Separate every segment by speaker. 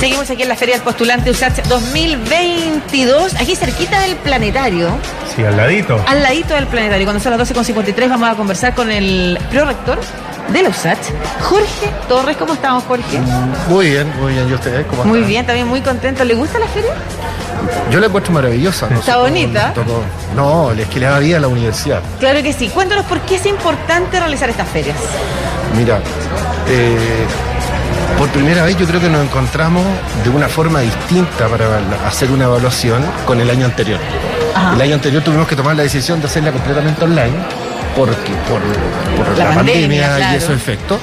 Speaker 1: Seguimos aquí en la Feria del Postulante USACH 2022, aquí cerquita del planetario.
Speaker 2: Sí, al ladito.
Speaker 1: Al ladito del planetario. Cuando son las 12.53 vamos a conversar con el prorector de la USACH, Jorge Torres. ¿Cómo estamos, Jorge?
Speaker 3: Muy bien, muy bien. ¿Y ustedes cómo
Speaker 1: Muy
Speaker 3: están?
Speaker 1: bien, también muy contento. ¿Le gusta la feria?
Speaker 3: Yo la encuentro maravillosa. ¿no?
Speaker 1: Está
Speaker 3: cómo
Speaker 1: bonita.
Speaker 3: No, es que le da vida a la universidad.
Speaker 1: Claro que sí. Cuéntanos por qué es importante realizar estas ferias.
Speaker 3: Mira, eh, por primera vez yo creo que nos encontramos de una forma distinta para hacer una evaluación con el año anterior.
Speaker 1: Ajá.
Speaker 3: El año anterior tuvimos que tomar la decisión de hacerla completamente online porque por, por
Speaker 1: La
Speaker 3: la,
Speaker 1: pandemia,
Speaker 3: pandemia,
Speaker 1: claro.
Speaker 3: y esos efectos.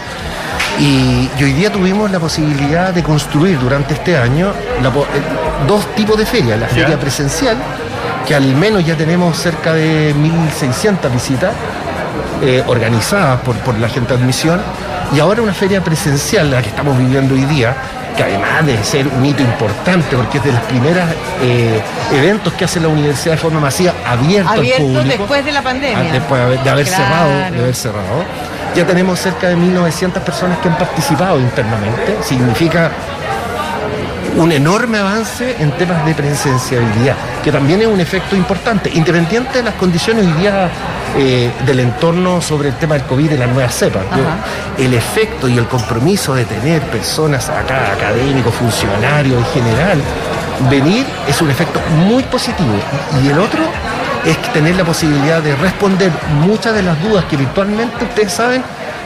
Speaker 3: Y, y hoy día tuvimos la posibilidad de construir durante este año la eh, dos tipos de ferias. La
Speaker 2: Ya.
Speaker 3: feria presencial, que al menos ya tenemos cerca de 1.600 visitas eh, organizadas por, por la gente de admisión, y ahora una feria presencial, la que estamos viviendo hoy día, que además de ser un hito importante, porque es de los primeros eh, eventos que hace la universidad de forma masiva abierto,
Speaker 1: Abierto
Speaker 3: al público.
Speaker 1: después de la pandemia.
Speaker 3: Ah, después de haber, de haber
Speaker 1: Claro.
Speaker 3: cerrado, de haber cerrado. Ya tenemos cerca de 1.900 personas que han participado internamente. Significa un enorme avance en temas de presenciabilidad, que también es un efecto importante, independiente de las condiciones hoy día eh, del entorno sobre el tema del COVID y las nuevas cepas. Yo-
Speaker 1: Ajá.
Speaker 3: el efecto y el compromiso de tener personas acá, académicos, funcionarios en general, venir es un efecto muy positivo. Y el otro es tener la posibilidad de responder muchas de las dudas que virtualmente ustedes saben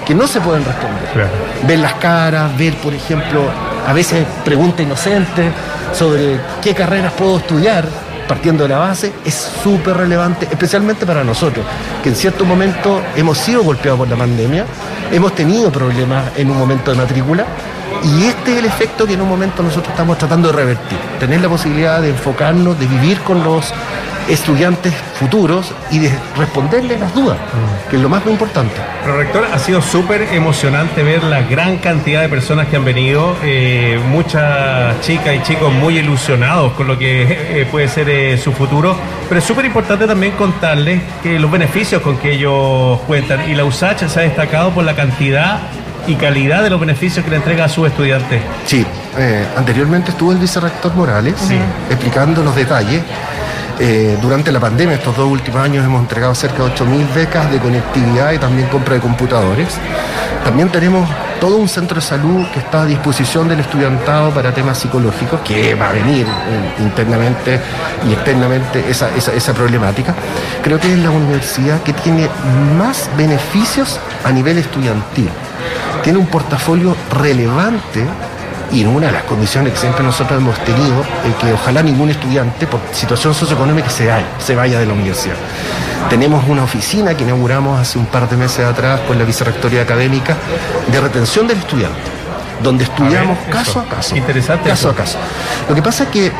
Speaker 3: que no se pueden responder
Speaker 2: Claro.
Speaker 3: ver las caras, ver, por ejemplo, a veces preguntas inocentes sobre qué carreras puedo estudiar, partiendo de la base, es súper relevante, especialmente para nosotros, que en cierto momento hemos sido golpeados por la pandemia, hemos tenido problemas en un momento de matrícula, y este es el efecto que en un momento nosotros estamos tratando de revertir, tener la posibilidad de enfocarnos, de vivir con los estudiantes futuros y de responderles las dudas, que es lo más importante.
Speaker 2: Pero rector, ha sido súper emocionante ver la gran cantidad de personas que han venido, eh, muchas chicas y chicos muy ilusionados con lo que eh, puede ser eh, su futuro, pero es súper importante también contarles que los beneficios con que ellos cuentan y la USACH se ha destacado por la cantidad y calidad de los beneficios que le entrega a sus estudiantes.
Speaker 3: Sí, eh, anteriormente estuvo el vicerrector Morales
Speaker 2: Sí.
Speaker 3: explicando los detalles. Eh, durante la pandemia, estos dos últimos años, hemos entregado cerca de 8.000 becas de conectividad y también compra de computadores. También tenemos todo un centro de salud que está a disposición del estudiantado para temas psicológicos, que va a venir eh, internamente y externamente esa, esa, esa problemática. Creo que es la universidad que tiene más beneficios a nivel estudiantil. Tiene un portafolio relevante y en una de las condiciones que siempre nosotros hemos tenido, es que ojalá ningún estudiante por situación socioeconómica se vaya, se vaya de la universidad. Tenemos una oficina que inauguramos hace un par de meses atrás con la vicerrectoría académica de retención del estudiante, donde estudiamos caso a caso.
Speaker 2: Interesante
Speaker 3: Caso
Speaker 2: eso.
Speaker 3: a caso. Lo que pasa es que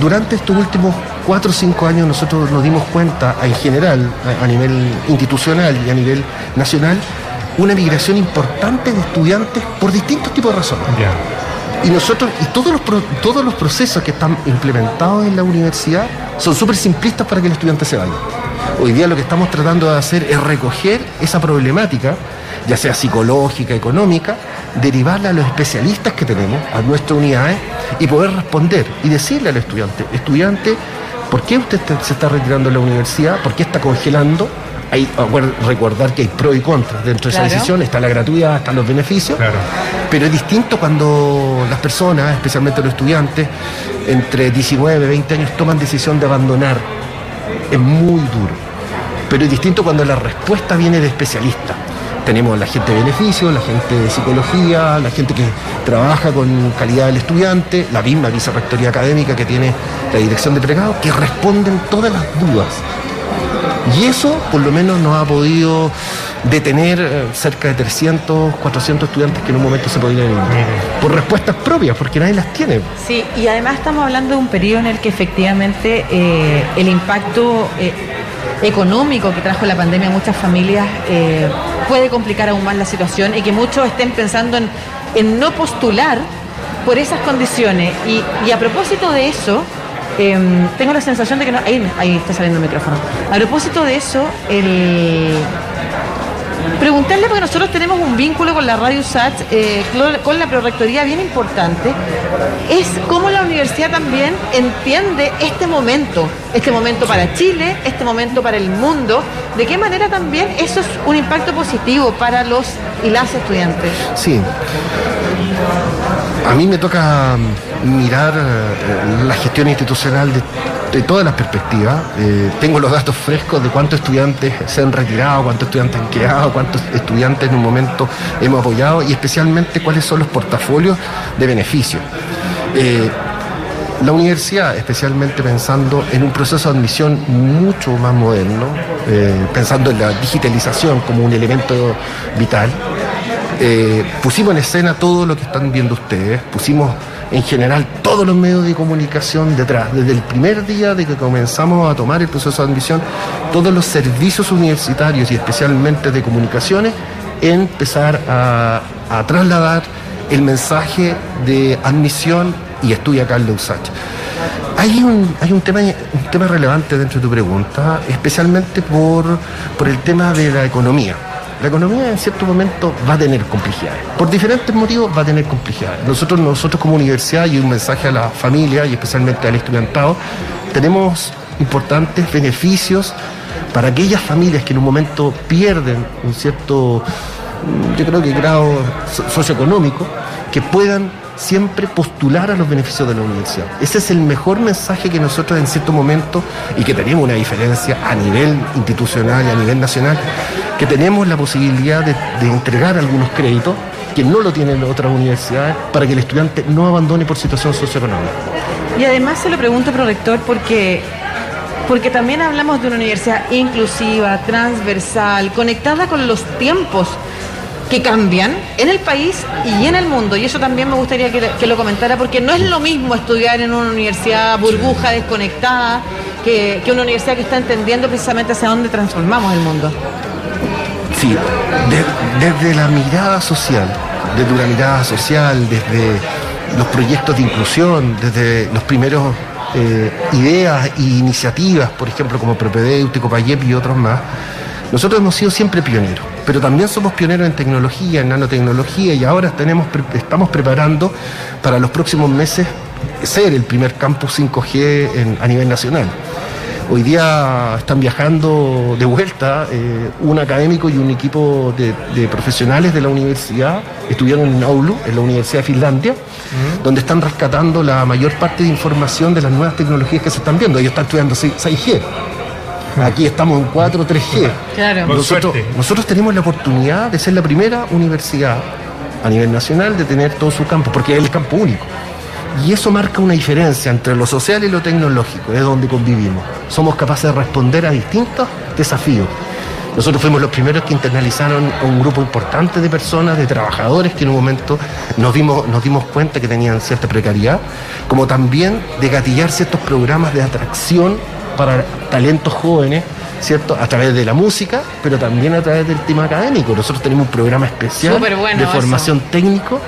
Speaker 3: durante estos últimos cuatro o cinco años nosotros nos dimos cuenta, en general, a, nivel institucional y a nivel nacional, una migración importante de estudiantes por distintos tipos de razones. Y nosotros, y todos los, todos los procesos que están implementados en la universidad son súper simplistas para que el estudiante se vaya. Hoy día lo que estamos tratando de hacer es recoger esa problemática, ya sea psicológica, económica, derivarla a los especialistas que tenemos, a nuestras unidades, y poder responder y decirle al estudiante, estudiante, ¿por qué usted te- se está retirando de la universidad? ¿Por qué está congelando? Hay, acuer- recordar que hay pros y contras dentro de
Speaker 1: Claro.
Speaker 3: esa decisión, está la gratuidad, están los beneficios.
Speaker 2: Claro.
Speaker 3: Pero es distinto cuando las personas, especialmente los estudiantes, entre 19 y 20 años toman decisión de abandonar. Es muy duro. Pero es distinto cuando la respuesta viene de especialistas. Tenemos la gente de beneficio, la gente de psicología, la gente que trabaja con calidad del estudiante, la misma vicerrectoría académica que tiene la dirección de pregrado, que responden todas las dudas. Y eso, por lo menos, nos ha podido detener eh, cerca de 300, 400 estudiantes que en un momento se podrían ir. Por respuestas propias, porque nadie las tiene.
Speaker 1: Sí, y además estamos hablando de un periodo en el que efectivamente eh, el impacto eh, económico que trajo la pandemia a muchas familias eh, puede complicar aún más la situación y que muchos estén pensando en, en no postular por esas condiciones. Y, y a propósito de eso, eh, tengo la sensación de que no. Ahí, ahí está saliendo el micrófono. A propósito de eso, Preguntarle, porque nosotros tenemos un vínculo con la Radio SAT, eh, con la Prorectoría bien importante, es cómo la universidad también entiende este momento, este momento para Chile, este momento para el mundo, de qué manera también eso es un impacto positivo para los y las estudiantes.
Speaker 3: Sí. A mí me toca mirar eh, la gestión institucional de todas las perspectivas. Eh, tengo los datos frescos de cuántos estudiantes se han retirado, cuántos estudiantes han quedado, cuántos estudiantes en un momento hemos apoyado y especialmente cuáles son los portafolios de beneficios. Eh, la universidad, especialmente pensando en un proceso de admisión mucho más moderno, eh, pensando en la digitalización como un elemento vital, pusimos en escena todo lo que están viendo ustedes, pusimos en general todos los medios de comunicación detrás. Desde el primer día de que comenzamos a tomar el proceso de admisión, todos los servicios universitarios y especialmente de comunicaciones, empezar a, trasladar el mensaje de admisión y estudia acá en Hay un, tema, relevante dentro de tu pregunta, especialmente por el tema de la economía la economía en cierto momento va a tener complejidades. Por diferentes motivos va a tener complejidades. Nosotros, nosotros como universidad y un mensaje a la familia y especialmente al estudiantado, tenemos importantes beneficios para aquellas familias que en un momento pierden un cierto, yo creo que grado socioeconómico, que puedan siempre postular a los beneficios de la universidad. Ese es el mejor mensaje que nosotros en cierto momento, y que tenemos una diferencia a nivel institucional y a nivel nacional, que tenemos la posibilidad de, entregar algunos créditos que no lo tienen otras universidades para que el estudiante no abandone por situación socioeconómica.
Speaker 1: Y además se lo pregunto, prorector, porque porque también hablamos de una universidad inclusiva, transversal, conectada con los tiempos que cambian en el país y en el mundo. Y eso también me gustaría que, lo comentara, porque no es lo mismo estudiar en una universidad burbuja, desconectada, que, una universidad que está entendiendo precisamente hacia dónde transformamos el mundo.
Speaker 3: Sí, desde la mirada social, desde una mirada social, desde los proyectos de inclusión, desde los primeros eh, ideas e iniciativas, por ejemplo, como Propedéutico, Payep y otros más, nosotros hemos sido siempre pioneros, pero también somos pioneros en tecnología, en nanotecnología y ahora tenemos, estamos preparando para los próximos meses ser el primer campus 5G a nivel nacional. Hoy día están viajando de vuelta eh, un académico y un equipo de, profesionales de la universidad, estuvieron en Oulu, en la Universidad de Finlandia, donde están rescatando la mayor parte de información de las nuevas tecnologías que se están viendo. Ellos están estudiando 6G. Aquí estamos en 4, 3G.
Speaker 1: Claro.
Speaker 3: Nosotros, nosotros tenemos la oportunidad de ser la primera universidad a nivel nacional de tener todo su campo, porque es el campo único. Y eso marca una diferencia entre lo social y lo tecnológico, es donde convivimos. Somos capaces de responder a distintos desafíos. Nosotros fuimos los primeros que internalizaron un grupo importante de personas, de trabajadores que en un momento nos dimos, nos dimos cuenta que tenían cierta precariedad, como también de gatillar ciertos programas de atracción para talentos jóvenes, ¿cierto? A través de la música, pero también a través del tema académico. Nosotros tenemos un programa especial de formación técnico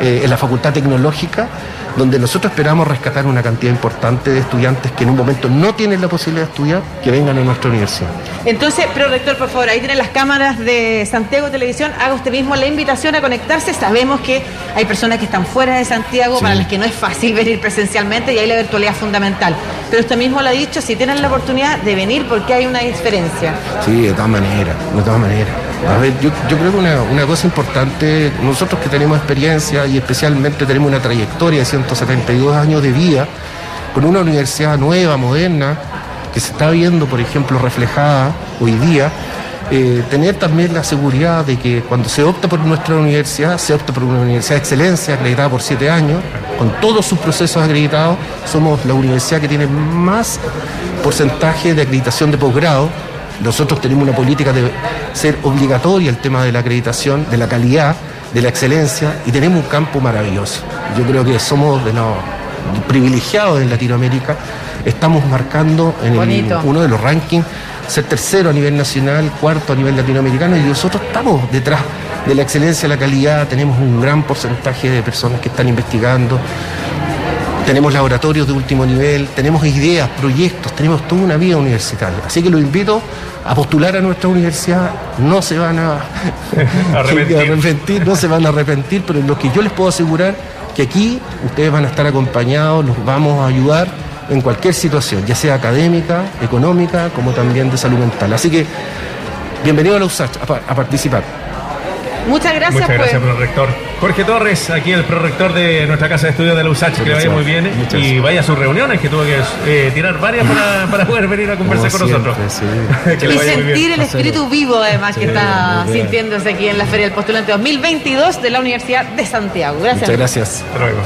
Speaker 3: eh, en la Facultad Tecnológica donde nosotros esperamos rescatar una cantidad importante de estudiantes que en un momento no tienen la posibilidad de estudiar, que vengan a nuestra universidad.
Speaker 1: Entonces, pero rector, por favor, ahí tienen las cámaras de Santiago Televisión, haga usted mismo la invitación a conectarse. Sabemos que hay personas que están fuera de Santiago, para las que no es fácil venir presencialmente y ahí la virtualidad es fundamental. Pero usted mismo lo ha dicho, si tienen la oportunidad de venir, porque hay una diferencia.
Speaker 3: Sí, de todas maneras, de todas maneras. A ver, yo, creo que una, cosa importante, nosotros que tenemos experiencia y especialmente tenemos una trayectoria de 172 años de vida, con una universidad nueva, moderna, que se está viendo, por ejemplo, reflejada hoy día, eh, tener también la seguridad de que cuando se opta por nuestra universidad, se opta por una universidad de excelencia acreditada por siete años, con todos sus procesos acreditados, somos la universidad que tiene más porcentaje de acreditación de posgrado nosotros tenemos una política de ser obligatoria el tema de la acreditación, de la calidad, de la excelencia y tenemos un campo maravilloso. Yo creo que somos de los privilegiados en Latinoamérica. Estamos marcando en uno de los rankings ser tercero a nivel nacional, cuarto a nivel latinoamericano y nosotros estamos detrás de la excelencia, la calidad, tenemos un gran porcentaje de personas que están investigando. Tenemos laboratorios de último nivel, tenemos ideas, proyectos, tenemos toda una vida universitaria. Así que los invito a postular a nuestra universidad, no se van a
Speaker 2: Arrepentir.
Speaker 3: arrepentir, no se van a arrepentir, pero lo que yo les puedo asegurar que aquí ustedes van a estar acompañados, los vamos a ayudar en cualquier situación, ya sea académica, económica, como también de salud mental. Así que bienvenido a la USACH a, pa- a participar.
Speaker 1: Muchas gracias,
Speaker 2: Muchas gracias,
Speaker 1: pues.
Speaker 2: prorector. Jorge Torres, aquí el prorector de nuestra casa de estudios de la USACH, que le vaya muy bien
Speaker 3: Muchas
Speaker 2: y vaya a sus reuniones, que tuvo que eh, tirar varias para, para poder venir a conversar
Speaker 3: Como
Speaker 2: con nosotros.
Speaker 3: sí.
Speaker 2: Que
Speaker 1: Y
Speaker 2: vaya muy bien.
Speaker 1: sentir el espíritu vivo, además, que está sintiéndose aquí en la Feria del Postulante 2022 de la Universidad de Santiago. Gracias.
Speaker 3: Muchas gracias.
Speaker 2: Hasta luego.